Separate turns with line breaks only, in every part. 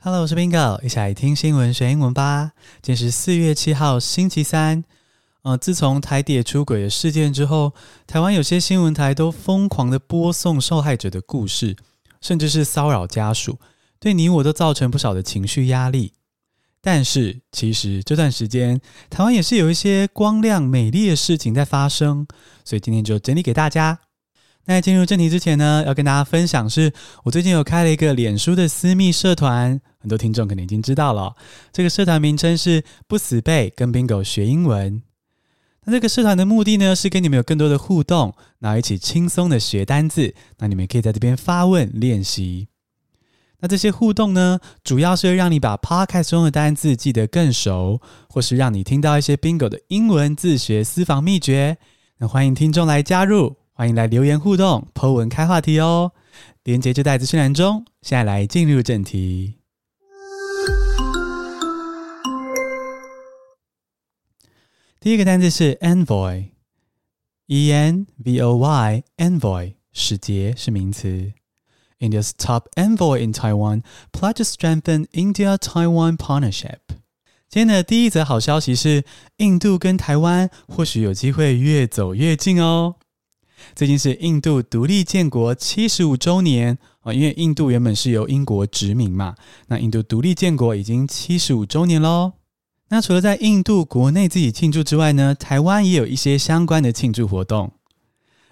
Hello，我是 Bingo，一起来听新闻学英文吧。今天是四月七号，星期三。呃，自从台铁出轨的事件之后，台湾有些新闻台都疯狂的播送受害者的故事，甚至是骚扰家属，对你我都造成不少的情绪压力。但是，其实这段时间台湾也是有一些光亮美丽的事情在发生，所以今天就整理给大家。那在进入正题之前呢，要跟大家分享是，我最近有开了一个脸书的私密社团，很多听众可能已经知道了，这个社团名称是不死背跟 Bingo 学英文。那这个社团的目的呢，是跟你们有更多的互动，然后一起轻松的学单字。那你们可以在这边发问练习。那这些互动呢，主要是会让你把 Podcast 中的单字记得更熟，或是让你听到一些 Bingo 的英文自学私房秘诀。那欢迎听众来加入，欢迎来留言互动、Po 文开话题哦。连接就在资讯栏中。现在来进入正题。第一个单词是 envoy，e n v o y，envoy，使节是名词。India's top envoy in Taiwan pledged to strengthen India-Taiwan partnership。今天的第一则好消息是，印度跟台湾或许有机会越走越近哦。最近是印度独立建国七十五周年啊，因为印度原本是由英国殖民嘛，那印度独立建国已经七十五周年喽。那除了在印度国内自己庆祝之外呢，台湾也有一些相关的庆祝活动。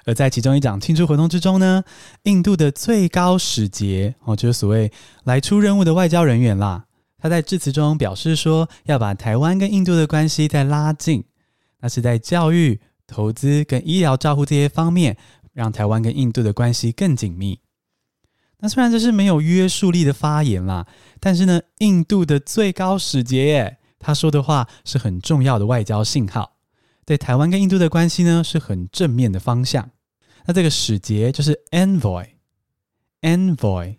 而在其中一场庆祝活动之中呢，印度的最高使节哦，就是所谓来出任务的外交人员啦，他在致辞中表示说，要把台湾跟印度的关系再拉近，那是在教育、投资跟医疗照护这些方面，让台湾跟印度的关系更紧密。那虽然这是没有约束力的发言啦，但是呢，印度的最高使节耶。他说的话是很重要的外交信号，对台湾跟印度的关系呢是很正面的方向。那这个使节就是 envoy，envoy。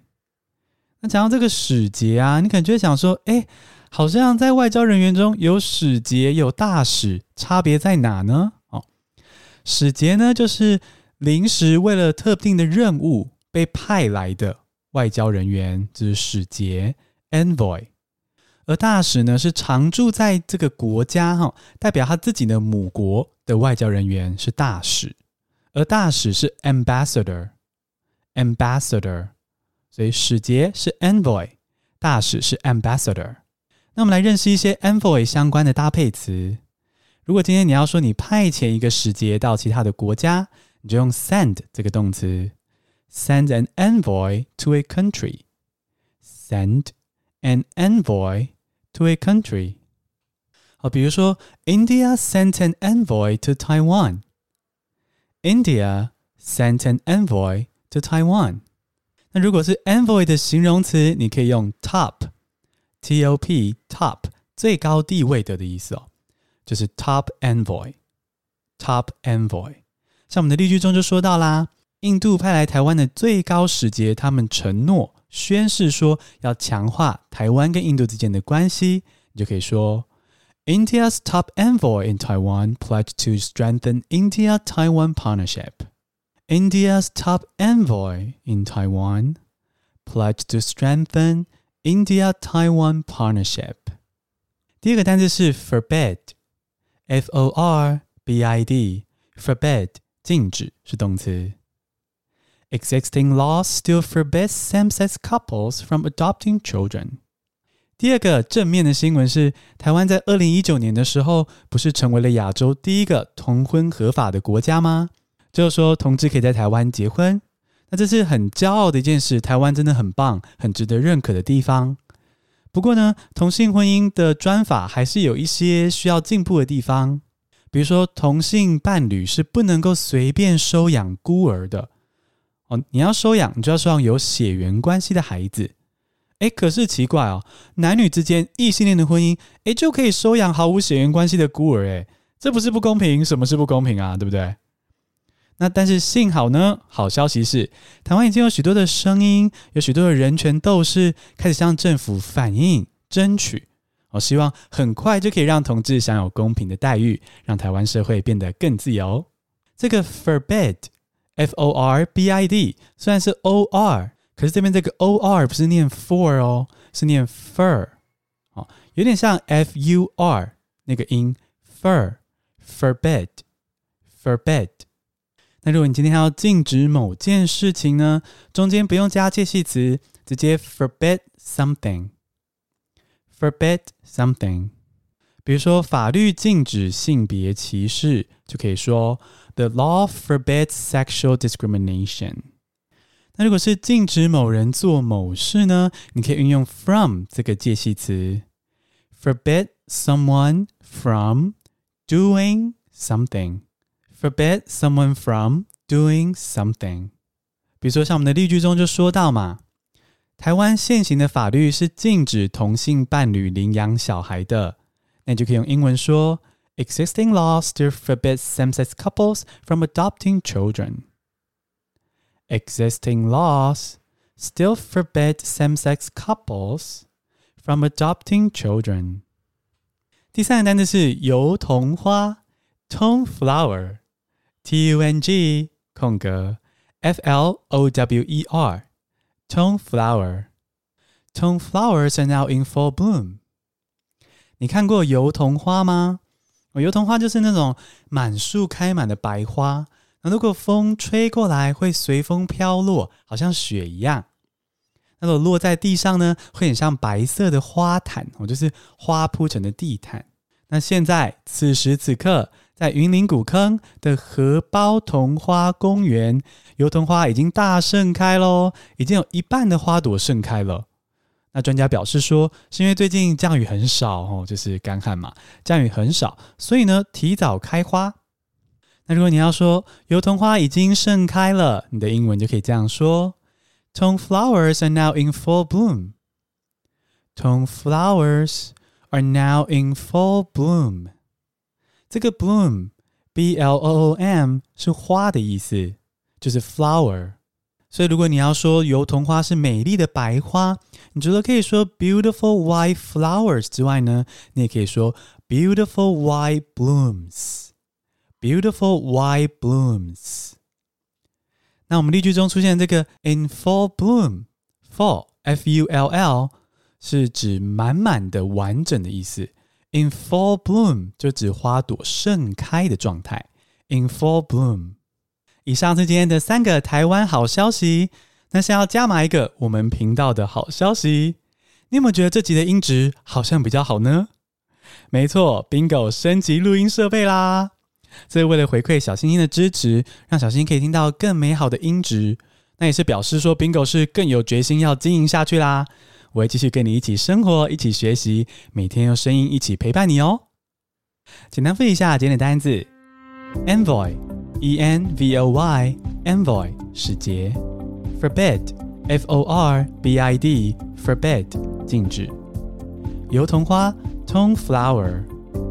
那讲到这个使节啊，你可能就想说，哎，好像在外交人员中有使节有大使，差别在哪呢？使节呢就是临时为了特定的任务被派来的外交人员，就是使节 envoy。而大使呢，是常驻在这个国家哈，代表他自己的母国的外交人员是大使，而大使是 ambassador，ambassador，所以使节是 envoy，大使是 ambassador。那我们来认识一些 envoy 相关的搭配词。如果今天你要说你派遣一个使节到其他的国家，你就用 send 这个动词，send an envoy to a country，send an envoy。To a country，好，比如说，India sent an envoy to Taiwan。India sent an envoy to Taiwan。那如果是 envoy 的形容词，你可以用 top，T-O-P，top，最高地位的的意思哦， 就是 top envoy，top envoy。像我们的例句中就说到啦，印度派来台湾的最高使节，他们承诺。宣誓说要强化台湾跟印度之间的关系，你就可以说：India's top envoy in Taiwan pledged to strengthen India-Taiwan partnership. India's top envoy in Taiwan pledged to strengthen India-Taiwan partnership. 第二个单词是 F O R B I D forbid 禁止是动词。Existing laws still forbid same-sex couples from adopting children。第二个正面的新闻是，台湾在二零一九年的时候，不是成为了亚洲第一个同婚合法的国家吗？就是说，同志可以在台湾结婚。那这是很骄傲的一件事，台湾真的很棒，很值得认可的地方。不过呢，同性婚姻的专法还是有一些需要进步的地方，比如说，同性伴侣是不能够随便收养孤儿的。哦，你要收养，你就要收养有血缘关系的孩子。诶，可是奇怪哦，男女之间异性恋的婚姻，诶，就可以收养毫无血缘关系的孤儿。诶，这不是不公平？什么是不公平啊？对不对？那但是幸好呢，好消息是，台湾已经有许多的声音，有许多的人权斗士开始向政府反映、争取。我希望很快就可以让同志享有公平的待遇，让台湾社会变得更自由。这个 forbid。F O R B I D 虽然是 O R，可是这边这个 o r 不是念 for 哦，是念 fur，哦，有点像 f u r 那个音 fur，forbid，forbid。那如果你今天要禁止某件事情呢，中间不用加介系词，直接 forbid something，forbid something。比如说法律禁止性别歧视，就可以说 The law forbids sexual discrimination。那如果是禁止某人做某事呢，你可以运用 from 这个介系词，forbid someone from doing something。Forbid someone from doing something。比如说，像我们的例句中就说到嘛，台湾现行的法律是禁止同性伴侣领养小孩的，那你就可以用英文说：Existing laws still forbid same-sex couples from adopting children. Existing laws still forbid same-sex couples from adopting children. 第三个单词是油桐花，Tung-flower。 T U N G 空格 F L O W E R Tung flower Tung flowers are now in full bloom。你看过油桐花吗？油桐花就是那种满树开满的白花，那如果风吹过来，会随风飘落，好像雪一样。那种落在地上呢，会很像白色的花毯，哦，就是花铺成的地毯。那现在此时此刻。在云林古坑的荷包桐花公园，油桐花已经大盛开喽，已经有一半的花朵盛开了。那专家表示说，是因为最近降雨很少哦，就是干旱嘛，降雨很少，所以呢提早开花。那如果你要说油桐花已经盛开了，你的英文就可以这样说：Tong flowers are now in full bloom. Tong flowers are now in full bloom. 这个 bloom，b l o o m 是花的意思，就是 flower。所以如果你要说油桐花是美丽的白花，你除了可以说 beautiful white flowers 之外呢，你也可以说 beautiful white blooms。beautiful white blooms。那我们例句中出现这个 in full bloom，full f u l l 是指满满的、完整的意思。In full bloom 就指花朵盛开的状态。In full bloom。以上是今天的三个台湾好消息。那想要加码一个我们频道的好消息，你有没有觉得这集的音质好像比较好呢？没错，Bingo 升级录音设备啦！这是为了回馈小星星的支持，让小星星可以听到更美好的音质。那也是表示说，Bingo 是更有决心要经营下去啦。我会继续跟你一起生活，一起学习，每天用声音一起陪伴你哦。简单复一下今天的单字：envoy，e n v o y，envoy 使节；forbid，f o r b i d，forbid 禁止；油桐花，Tong Flower,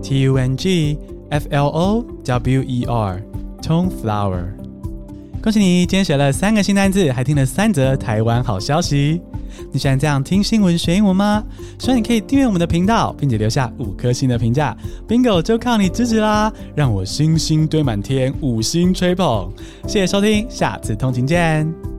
T-U-N-G F-L-O-W-E-R, Tong Flower。恭喜你，今天学了三个新单字，还听了三则台湾好消息。你喜欢这样听新闻学英文吗？希望你可以订阅我们的频道，并且留下五颗星的评价。Bingo 就靠你支持啦！让我星星堆满天，五星吹捧。谢谢收听，下次通勤见。